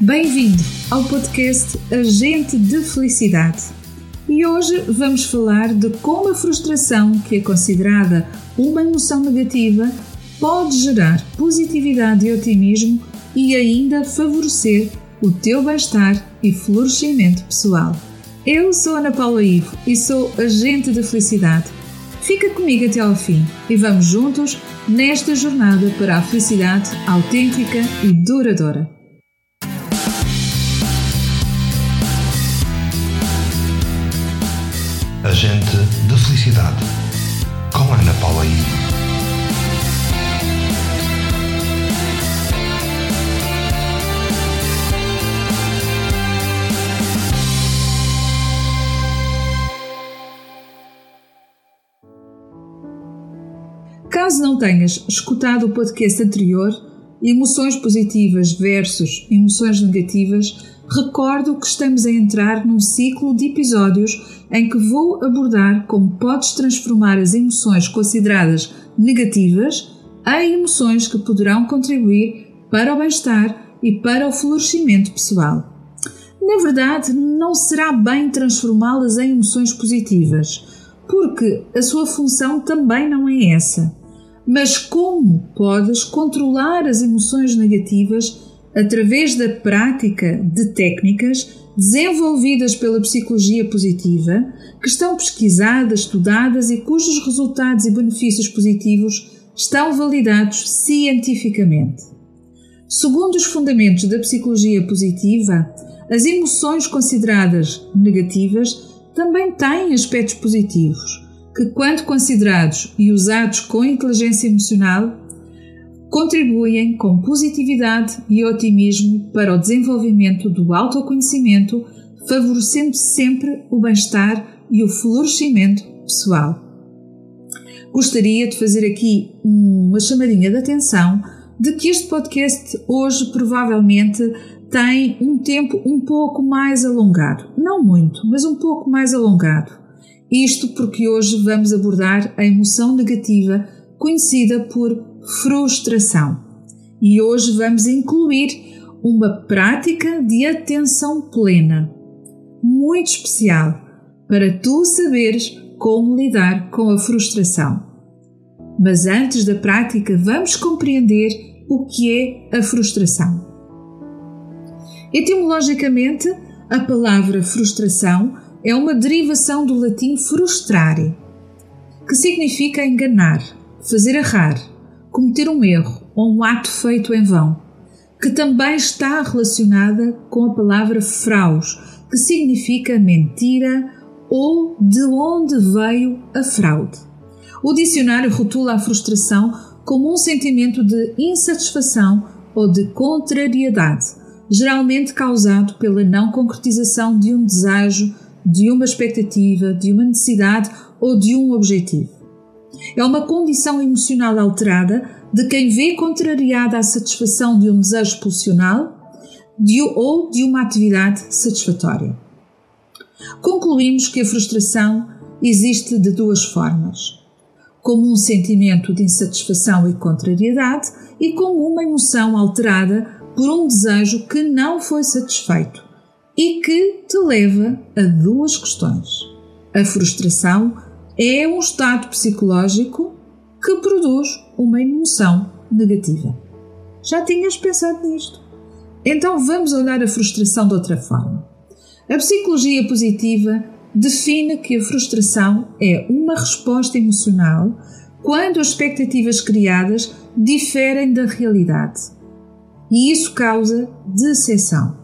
Bem-vindo ao podcast Agente de Felicidade. E hoje vamos falar de como a frustração, que é considerada uma emoção negativa, pode gerar positividade e otimismo e ainda favorecer o teu bem-estar e florescimento pessoal. Eu sou Ana Paula Ivo e sou agente de felicidade. Fica comigo até ao fim e vamos juntos nesta jornada para a felicidade autêntica e duradoura. Agente de Felicidade, com Ana Paula. Caso não tenhas escutado o podcast anterior, Emoções Positivas versus Emoções Negativas, recordo que estamos a entrar num ciclo de episódios em que vou abordar como podes transformar as emoções consideradas negativas em emoções que poderão contribuir para o bem-estar e para o florescimento pessoal. Na verdade, não será bem transformá-las em emoções positivas, porque a sua função também não é essa. Mas como podes controlar as emoções negativas através da prática de técnicas desenvolvidas pela psicologia positiva, que estão pesquisadas, estudadas e cujos resultados e benefícios positivos estão validados cientificamente. Segundo os fundamentos da psicologia positiva, as emoções consideradas negativas também têm aspectos positivos, que, quando considerados e usados com inteligência emocional, contribuem com positividade e otimismo para o desenvolvimento do autoconhecimento, favorecendo sempre o bem-estar e o florescimento pessoal. Gostaria de fazer aqui uma chamadinha de atenção de que este podcast hoje provavelmente tem um tempo um pouco mais alongado. Não muito, mas um pouco mais alongado. Isto porque hoje vamos abordar a emoção negativa conhecida por frustração. E hoje vamos incluir uma prática de atenção plena, muito especial, para tu saberes como lidar com a frustração. Mas antes da prática, vamos compreender o que é a frustração. Etimologicamente, a palavra frustração é uma derivação do latim frustrare, que significa enganar, fazer errar, cometer um erro ou um ato feito em vão, que também está relacionada com a palavra fraus, que significa mentira ou de onde veio a fraude. O dicionário rotula a frustração como um sentimento de insatisfação ou de contrariedade, geralmente causado pela não concretização de um desejo, de uma expectativa, de uma necessidade ou de um objetivo. É uma condição emocional alterada de quem vê contrariada a satisfação de um desejo pulsional de, ou de uma atividade satisfatória. Concluímos que a frustração existe de duas formas: como um sentimento de insatisfação e contrariedade, e como uma emoção alterada por um desejo que não foi satisfeito e que te leva a duas questões. A frustração é um estado psicológico que produz uma emoção negativa. Já tinhas pensado nisto? Então vamos olhar a frustração de outra forma. A psicologia positiva define que a frustração é uma resposta emocional quando as expectativas criadas diferem da realidade. E isso causa decepção.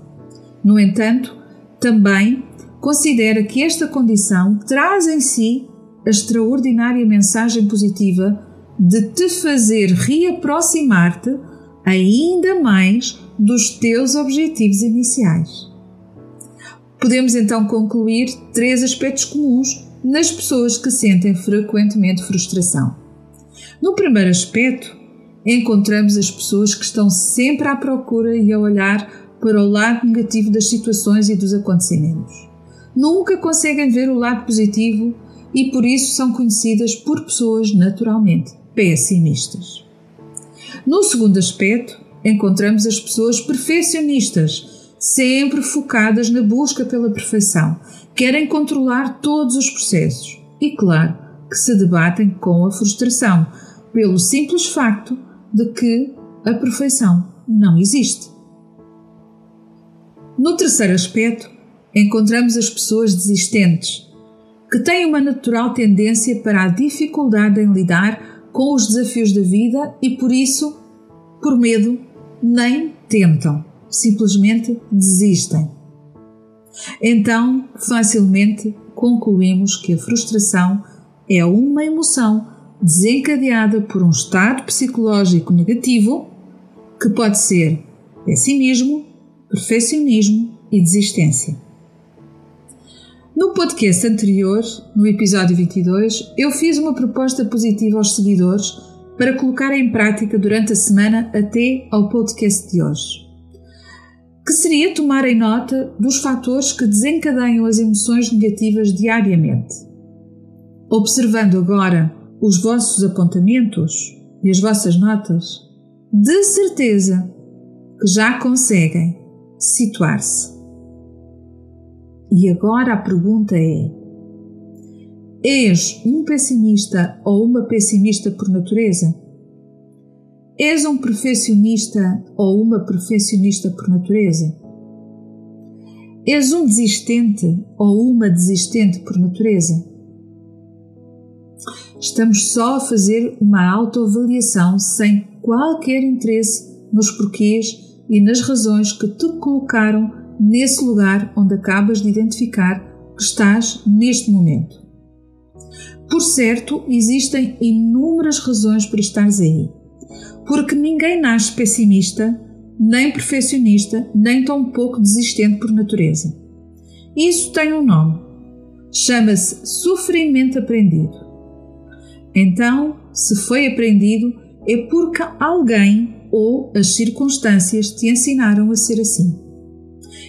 No entanto, também considera que esta condição traz em si a extraordinária mensagem positiva de te fazer reaproximar-te ainda mais dos teus objetivos iniciais. Podemos então concluir três aspectos comuns nas pessoas que sentem frequentemente frustração. No primeiro aspecto, encontramos as pessoas que estão sempre à procura e a olhar para o lado negativo das situações e dos acontecimentos. Nunca conseguem ver o lado positivo e por isso são conhecidas por pessoas naturalmente pessimistas. No segundo aspecto, encontramos as pessoas perfeccionistas sempre focadas na busca pela perfeição, querem controlar todos os processos e, claro, que se debatem com a frustração, pelo simples facto de que a perfeição não existe. No terceiro aspecto, encontramos as pessoas desistentes, que têm uma natural tendência para a dificuldade em lidar com os desafios da vida e, por isso, por medo, nem tentam, simplesmente desistem. Então, facilmente concluímos que a frustração é uma emoção desencadeada por um estado psicológico negativo que pode ser pessimismo, perfeccionismo e desistência. No podcast anterior, no episódio 22, eu fiz uma proposta positiva aos seguidores para colocar em prática durante a semana até ao podcast de hoje. Que seria tomarem nota dos fatores que desencadeiam as emoções negativas diariamente. Observando agora os vossos apontamentos e as vossas notas, de certeza que já conseguem situar-se. E agora a pergunta é: És um pessimista ou uma pessimista por natureza? És um perfeccionista ou uma perfeccionista por natureza? És um desistente ou uma desistente por natureza? Estamos só a fazer uma autoavaliação sem qualquer interesse nos porquês e nas razões que te colocaram nesse lugar onde acabas de identificar que estás neste momento. Por certo, existem inúmeras razões para estares aí. Porque ninguém nasce pessimista, nem perfeccionista, nem tão pouco desistente por natureza. Isso tem um nome. Chama-se sofrimento aprendido. Então, se foi aprendido, é porque alguém ou as circunstâncias te ensinaram a ser assim.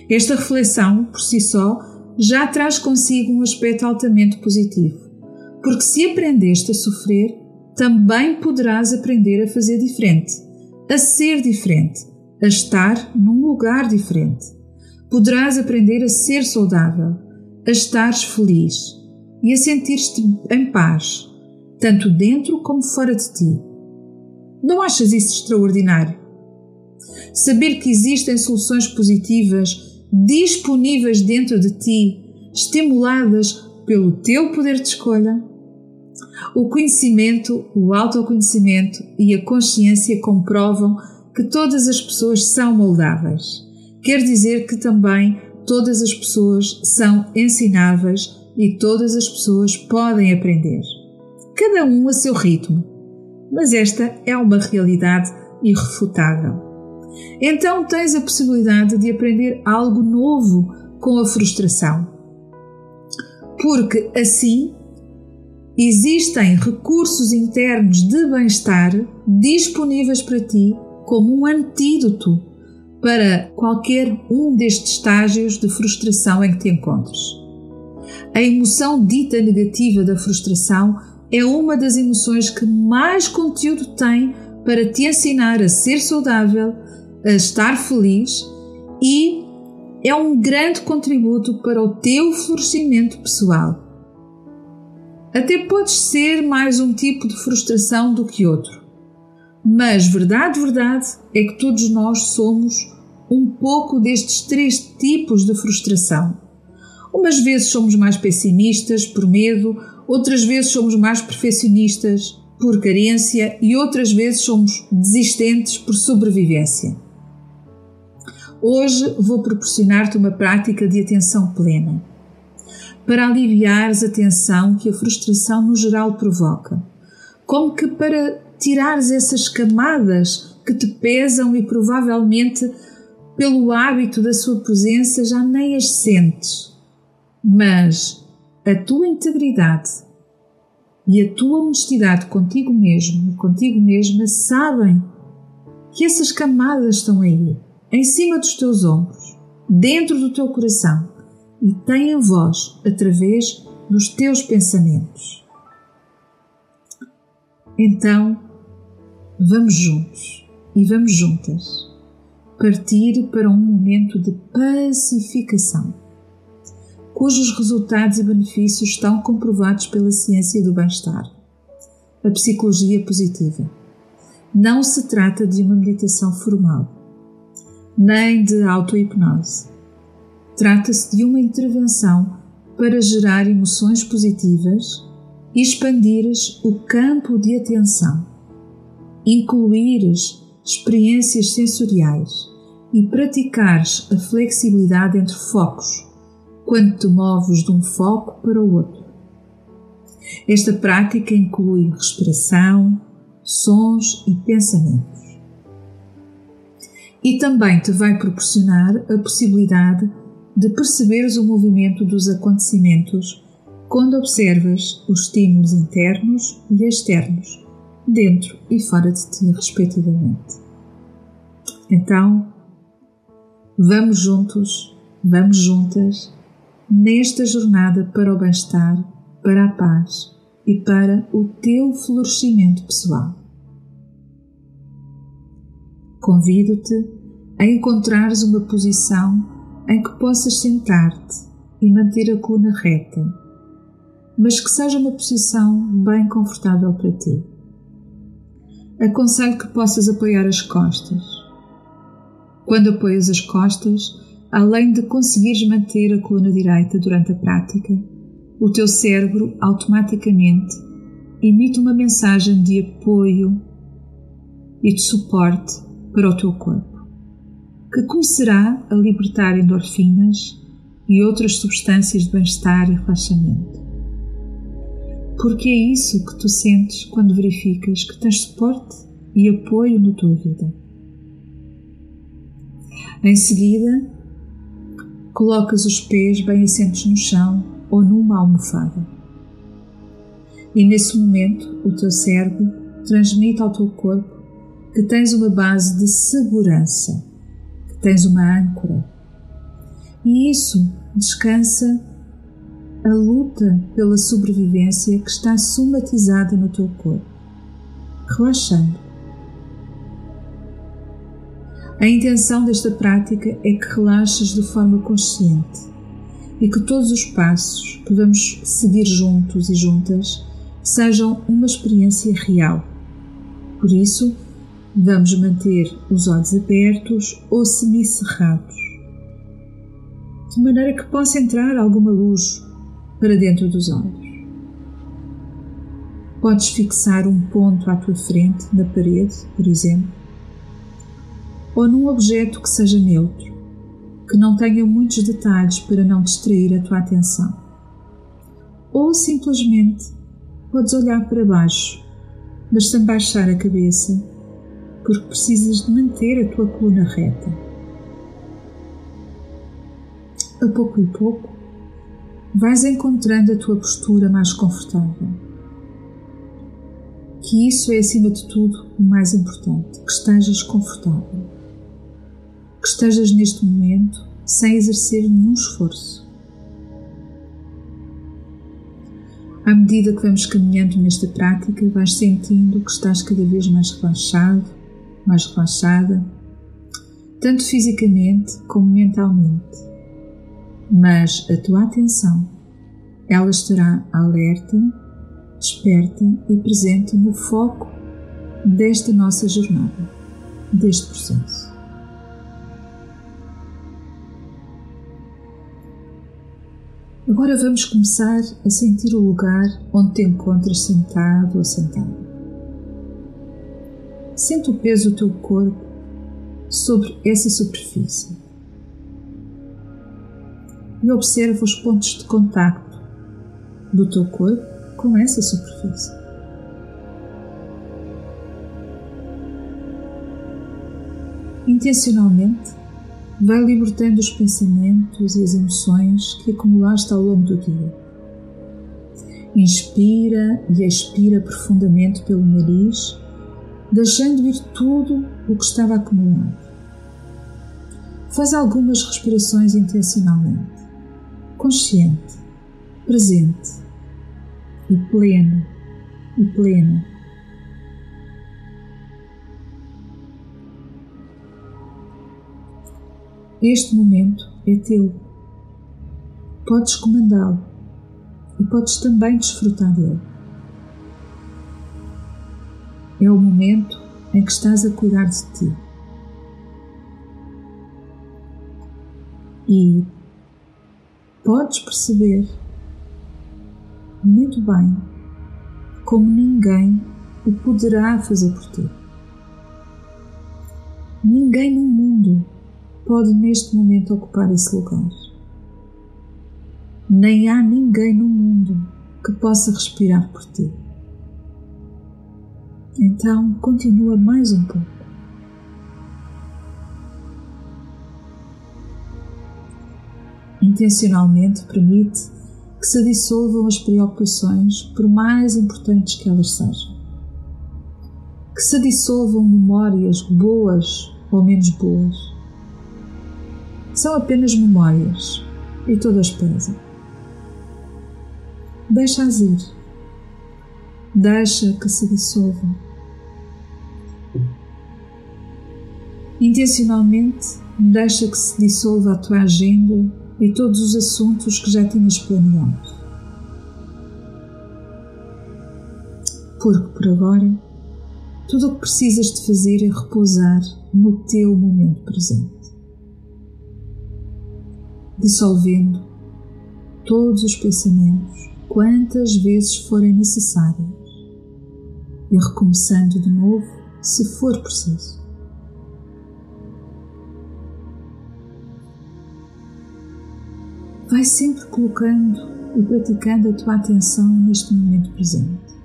Esta reflexão, por si só, já traz consigo um aspecto altamente positivo, porque se aprendeste a sofrer, também poderás aprender a fazer diferente, a ser diferente, a estar num lugar diferente. Poderás aprender a ser saudável, a estar feliz e a sentir-te em paz, tanto dentro como fora de ti. Não achas isso extraordinário? Saber que existem soluções positivas disponíveis dentro de ti, estimuladas pelo teu poder de escolha? O conhecimento, o autoconhecimento e a consciência comprovam que todas as pessoas são moldáveis. Quer dizer que também todas as pessoas são ensináveis e todas as pessoas podem aprender. Cada um a seu ritmo. Mas esta é uma realidade irrefutável. Então tens a possibilidade de aprender algo novo com a frustração. Porque assim existem recursos internos de bem-estar disponíveis para ti como um antídoto para qualquer um destes estágios de frustração em que te encontres. A emoção dita negativa da frustração é uma das emoções que mais conteúdo tem para te ensinar a ser saudável, a estar feliz e é um grande contributo para o teu florescimento pessoal. Até podes ser mais um tipo de frustração do que outro, mas verdade, verdade é que todos nós somos um pouco destes três tipos de frustração. Umas vezes somos mais pessimistas por medo, outras vezes somos mais perfeccionistas por carência e outras vezes somos desistentes por sobrevivência. Hoje vou proporcionar-te uma prática de atenção plena para aliviares a tensão que a frustração no geral provoca, como que para tirares essas camadas que te pesam e provavelmente pelo hábito da sua presença já nem as sentes. Mas a tua integridade e a tua honestidade contigo mesmo e contigo mesma sabem que essas camadas estão aí em cima dos teus ombros, dentro do teu coração e tem a voz através dos teus pensamentos. Então, vamos juntos e vamos juntas partir para um momento de pacificação, cujos resultados e benefícios estão comprovados pela ciência do bem-estar, a psicologia positiva. Não se trata de uma meditação formal, nem de auto-hipnose. Trata-se de uma intervenção para gerar emoções positivas e expandires o campo de atenção, incluires experiências sensoriais e praticares a flexibilidade entre focos quando te moves de um foco para o outro. Esta prática inclui respiração, sons e pensamentos. E também te vai proporcionar a possibilidade de perceberes o movimento dos acontecimentos quando observas os estímulos internos e externos, dentro e fora de ti, respectivamente. Então, vamos juntos, vamos juntas nesta jornada para o bem-estar, para a paz e para o teu florescimento pessoal. Convido-te a encontrares uma posição em que possas sentar-te e manter a coluna reta, mas que seja uma posição bem confortável para ti. Aconselho que possas apoiar as costas. Quando apoias as costas, além de conseguires manter a coluna direita durante a prática, o teu cérebro automaticamente emite uma mensagem de apoio e de suporte para o teu corpo que começará a libertar endorfinas e outras substâncias de bem-estar e relaxamento. Porque é isso que tu sentes quando verificas que tens suporte e apoio na tua vida. Em seguida, colocas os pés bem assentos no chão ou numa almofada. E nesse momento, o teu cérebro transmite ao teu corpo que tens uma base de segurança tens uma âncora. E isso descansa a luta pela sobrevivência que está somatizada no teu corpo, relaxando. A intenção desta prática é que relaxes de forma consciente e que todos os passos que vamos seguir juntos e juntas sejam uma experiência real. Por isso, Vamos manter os olhos abertos ou semicerrados, de maneira que possa entrar alguma luz para dentro dos olhos. Podes fixar um ponto à tua frente, na parede, por exemplo, ou num objeto que seja neutro, que não tenha muitos detalhes para não distrair a tua atenção. Ou simplesmente podes olhar para baixo, mas sem baixar a cabeça porque precisas de manter a tua coluna reta. A pouco e pouco, vais encontrando a tua postura mais confortável. Que isso é, acima de tudo, o mais importante: que estejas confortável. Que estejas neste momento sem exercer nenhum esforço. À medida que vamos caminhando nesta prática, vais sentindo que estás cada vez mais relaxado mais relaxada, tanto fisicamente como mentalmente. Mas a tua atenção, ela estará alerta, desperta e presente no foco desta nossa jornada, deste processo. Agora vamos começar a sentir o lugar onde te encontras sentado ou sentada. Sente o peso do teu corpo sobre essa superfície e observa os pontos de contacto do teu corpo com essa superfície. Intencionalmente, vai libertando os pensamentos e as emoções que acumulaste ao longo do dia. Inspira e expira profundamente pelo nariz deixando ir tudo o que estava acumulado. Faz algumas respirações intencionalmente, consciente, presente e pleno e plena. Este momento é teu. Podes comandá-lo e podes também desfrutar dele. É o momento em que estás a cuidar de ti. E podes perceber muito bem como ninguém o poderá fazer por ti. Ninguém no mundo pode neste momento ocupar esse lugar. Nem há ninguém no mundo que possa respirar por ti. Então, continua mais um pouco. Intencionalmente permite que se dissolvam as preocupações, por mais importantes que elas sejam. Que se dissolvam memórias boas ou menos boas. São apenas memórias e todas pesam. Deixa-as ir. Deixa que se dissolvam. Intencionalmente, deixa que se dissolva a tua agenda e todos os assuntos que já tinhas planeado. Porque por agora, tudo o que precisas de fazer é repousar no teu momento presente, dissolvendo todos os pensamentos quantas vezes forem necessárias e recomeçando de novo se for preciso. Vai sempre colocando e praticando a tua atenção neste momento presente.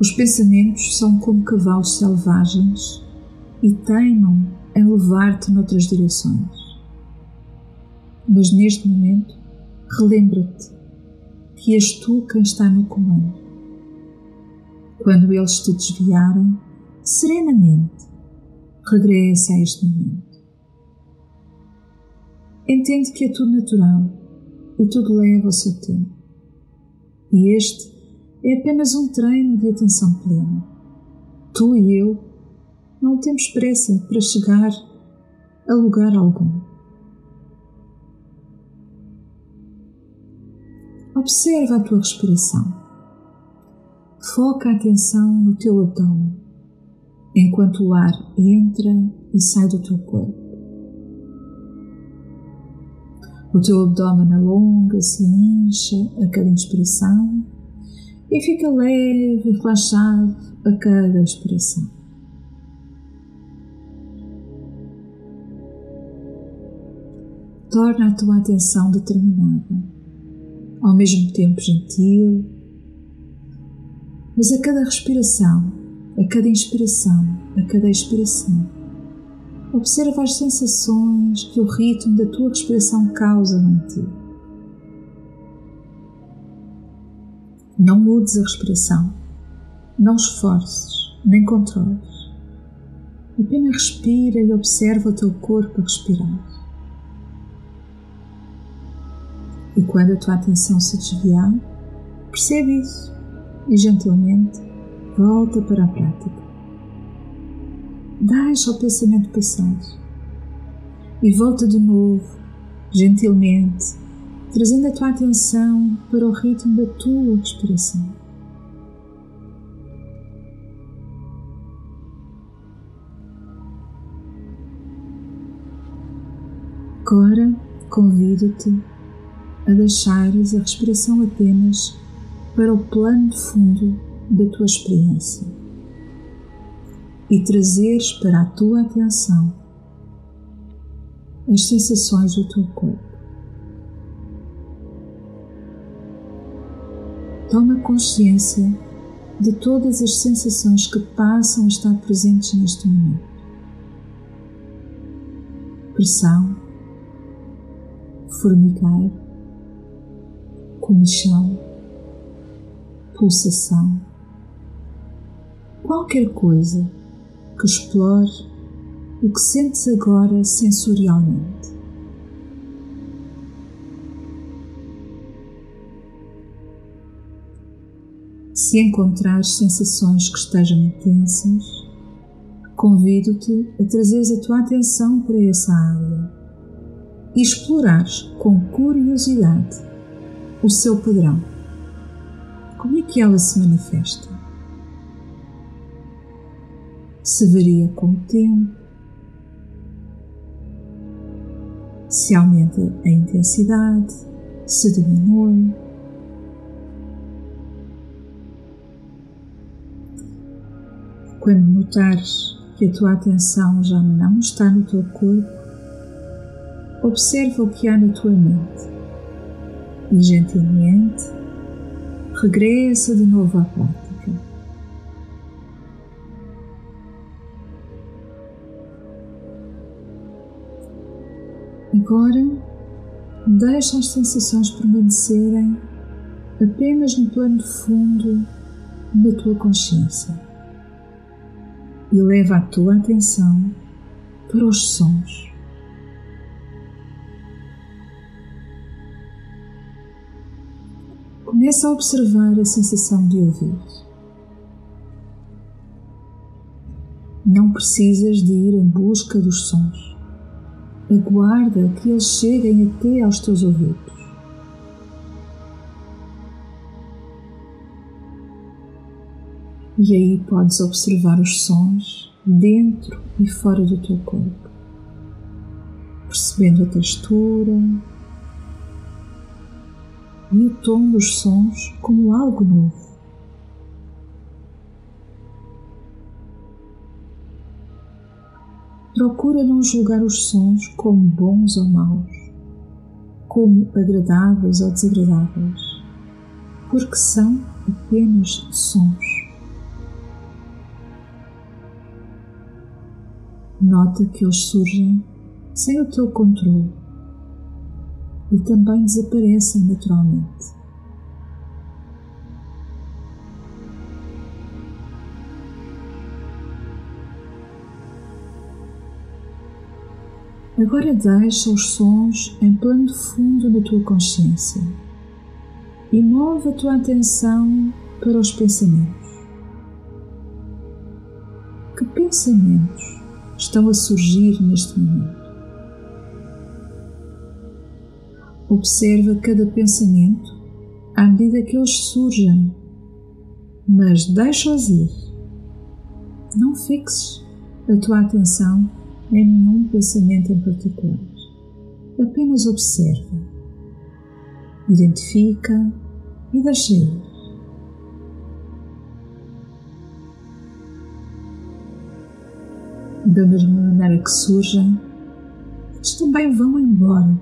Os pensamentos são como cavalos selvagens e teimam em levar-te noutras direções. Mas neste momento, relembra-te que és tu quem está no comando. Quando eles te desviarem, serenamente, regressa a este momento. Entende que é tudo natural e tudo leva o seu tempo. E este é apenas um treino de atenção plena. Tu e eu não temos pressa para chegar a lugar algum. Observa a tua respiração. Foca a atenção no teu abdômen, enquanto o ar entra e sai do teu corpo. O teu abdômen alonga-se e incha a cada inspiração e fica leve e relaxado a cada expiração. Torna a tua atenção determinada, ao mesmo tempo gentil, mas a cada respiração, a cada inspiração, a cada expiração Observa as sensações que o ritmo da tua respiração causa em ti. Não mudes a respiração, não esforces, nem controles. Apenas respira e observa o teu corpo a respirar. E quando a tua atenção se desviar, percebe isso e gentilmente volta para a prática. Deixa o pensamento passar e volta de novo, gentilmente, trazendo a tua atenção para o ritmo da tua respiração. Agora convido-te a deixares a respiração apenas para o plano de fundo da tua experiência e trazeres para a tua atenção as sensações do teu corpo. Toma consciência de todas as sensações que passam a estar presentes neste momento. Pressão, formigar, comichão, pulsação, qualquer coisa que explore o que sentes agora sensorialmente. Se encontrares sensações que estejam intensas, convido-te a trazeres a tua atenção para essa área e explorares com curiosidade o seu padrão. Como é que ela se manifesta? Se varia com o tempo, se aumenta a intensidade, se diminui. Quando notares que a tua atenção já não está no teu corpo, observa o que há na tua mente e gentilmente regressa de novo à prática. Agora, deixa as sensações permanecerem apenas no plano fundo da tua consciência e leva a tua atenção para os sons. Começa a observar a sensação de ouvir. Não precisas de ir em busca dos sons aguarda que eles cheguem até aos teus ouvidos. E aí podes observar os sons dentro e fora do teu corpo, percebendo a textura e o tom dos sons como algo novo. Procura não julgar os sons como bons ou maus, como agradáveis ou desagradáveis, porque são apenas sons. Nota que eles surgem sem o teu controle e também desaparecem naturalmente. Agora deixa os sons em plano fundo na tua consciência e move a tua atenção para os pensamentos. Que pensamentos estão a surgir neste momento? Observa cada pensamento à medida que eles surgem, mas deixa-os ir. Não fixes a tua atenção em nenhum pensamento em particular. Apenas observa, identifica e deixa ir. Da mesma maneira que surgem, eles também vão embora,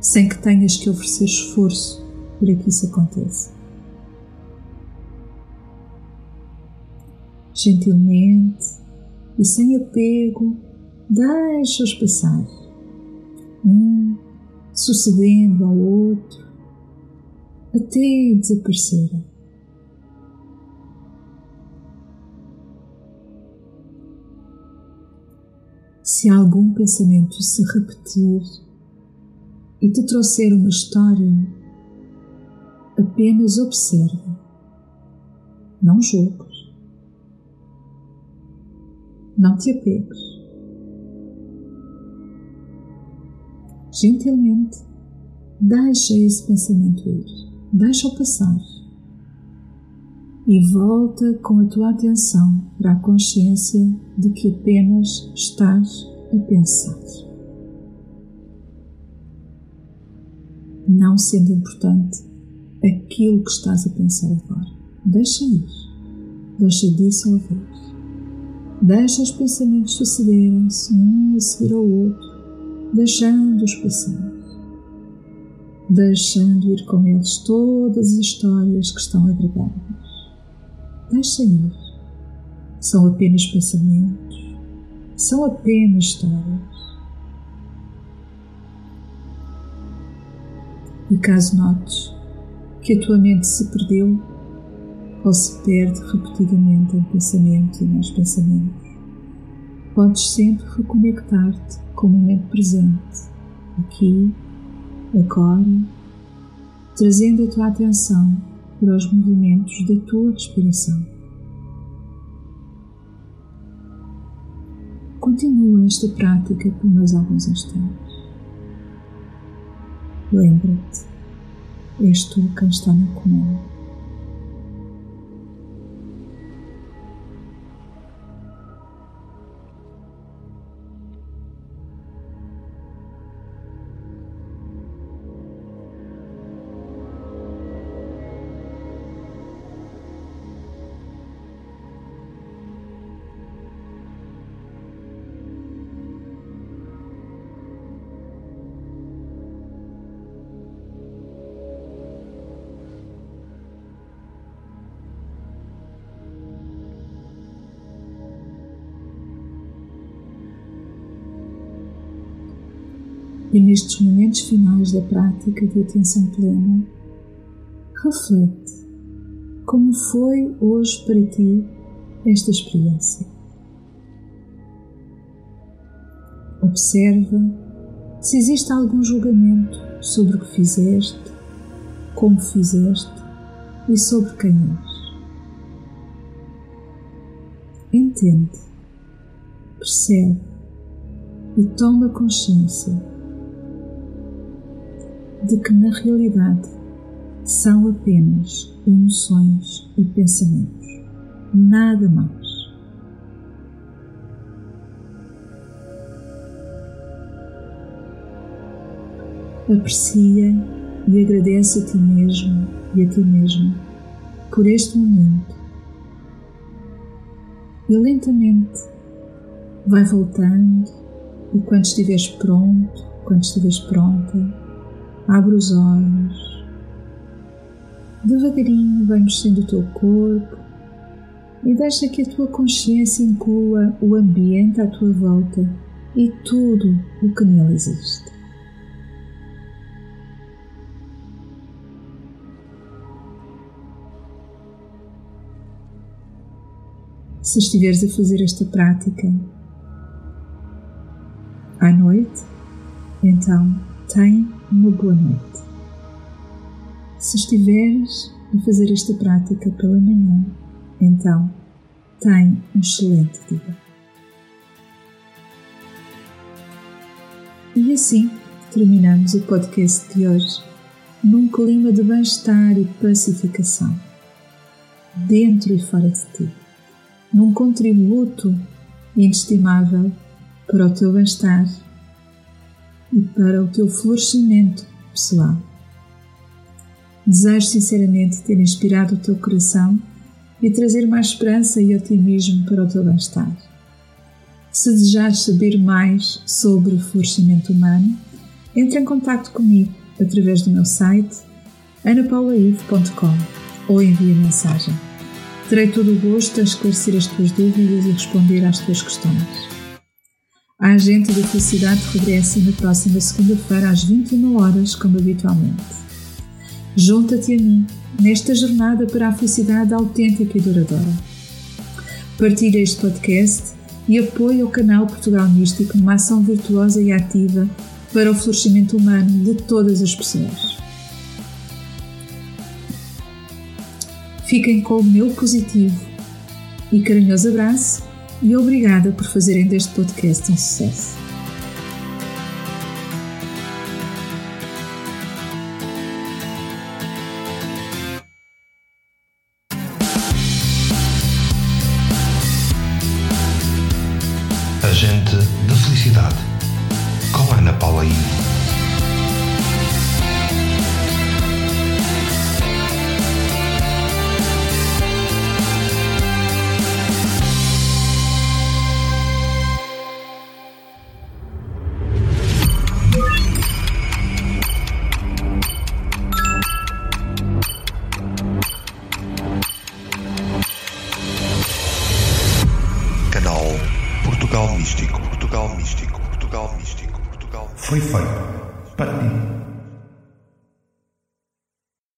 sem que tenhas que oferecer esforço para que isso aconteça. Gentilmente, e sem apego, deixa-os passar, um sucedendo ao outro, até desaparecerem. Se algum pensamento se repetir e te trouxer uma história, apenas observa, não julgue. Não te apegues. Gentilmente, deixa esse pensamento ir, deixa-o passar e volta com a tua atenção para a consciência de que apenas estás a pensar. Não sendo importante aquilo que estás a pensar agora. Deixa ir, deixa dissolver. Deixa os pensamentos sucederem-se um a seguir ao outro, deixando-os passar, deixando ir com eles todas as histórias que estão agregadas. Deixa ir. São apenas pensamentos, são apenas histórias. E caso notes que a tua mente se perdeu, ou se perde repetidamente em pensamento e mais pensamentos. Podes sempre reconectar-te com o momento presente, aqui, agora, trazendo a tua atenção para os movimentos da tua respiração. Continua esta prática por mais alguns instantes. Lembra-te, és tu quem está no comando. Momentos finais da prática de atenção plena, reflete como foi hoje para ti esta experiência. Observa se existe algum julgamento sobre o que fizeste, como fizeste e sobre quem és. Entende, percebe e toma consciência de que na realidade são apenas emoções e pensamentos, nada mais. Aprecia e agradece a ti mesmo e a ti mesma por este momento e lentamente vai voltando e quando estiveres pronto, quando estiveres pronta, Abre os olhos. Devagarinho vai mexendo o teu corpo e deixa que a tua consciência inclua o ambiente à tua volta e tudo o que nele existe. Se estiveres a fazer esta prática à noite, então tem uma boa noite. Se estiveres a fazer esta prática pela manhã, então tem um excelente dia. E assim terminamos o podcast de hoje num clima de bem-estar e pacificação, dentro e fora de ti, num contributo inestimável para o teu bem-estar e para o teu florescimento pessoal. Desejo sinceramente ter inspirado o teu coração e trazer mais esperança e otimismo para o teu bem-estar. Se desejares saber mais sobre o florescimento humano, entre em contato comigo através do meu site anapaulaive.com ou envia mensagem. Terei todo o gosto a esclarecer as tuas dúvidas e responder às tuas questões. A agente da felicidade regressa na próxima segunda-feira às 21 horas, como habitualmente. Junta-te a mim nesta jornada para a felicidade autêntica e duradoura. Partilha este podcast e apoia o canal Portugal Místico numa ação virtuosa e ativa para o florescimento humano de todas as pessoas. Fiquem com o meu positivo e carinhoso abraço e obrigada por fazerem deste podcast um sucesso.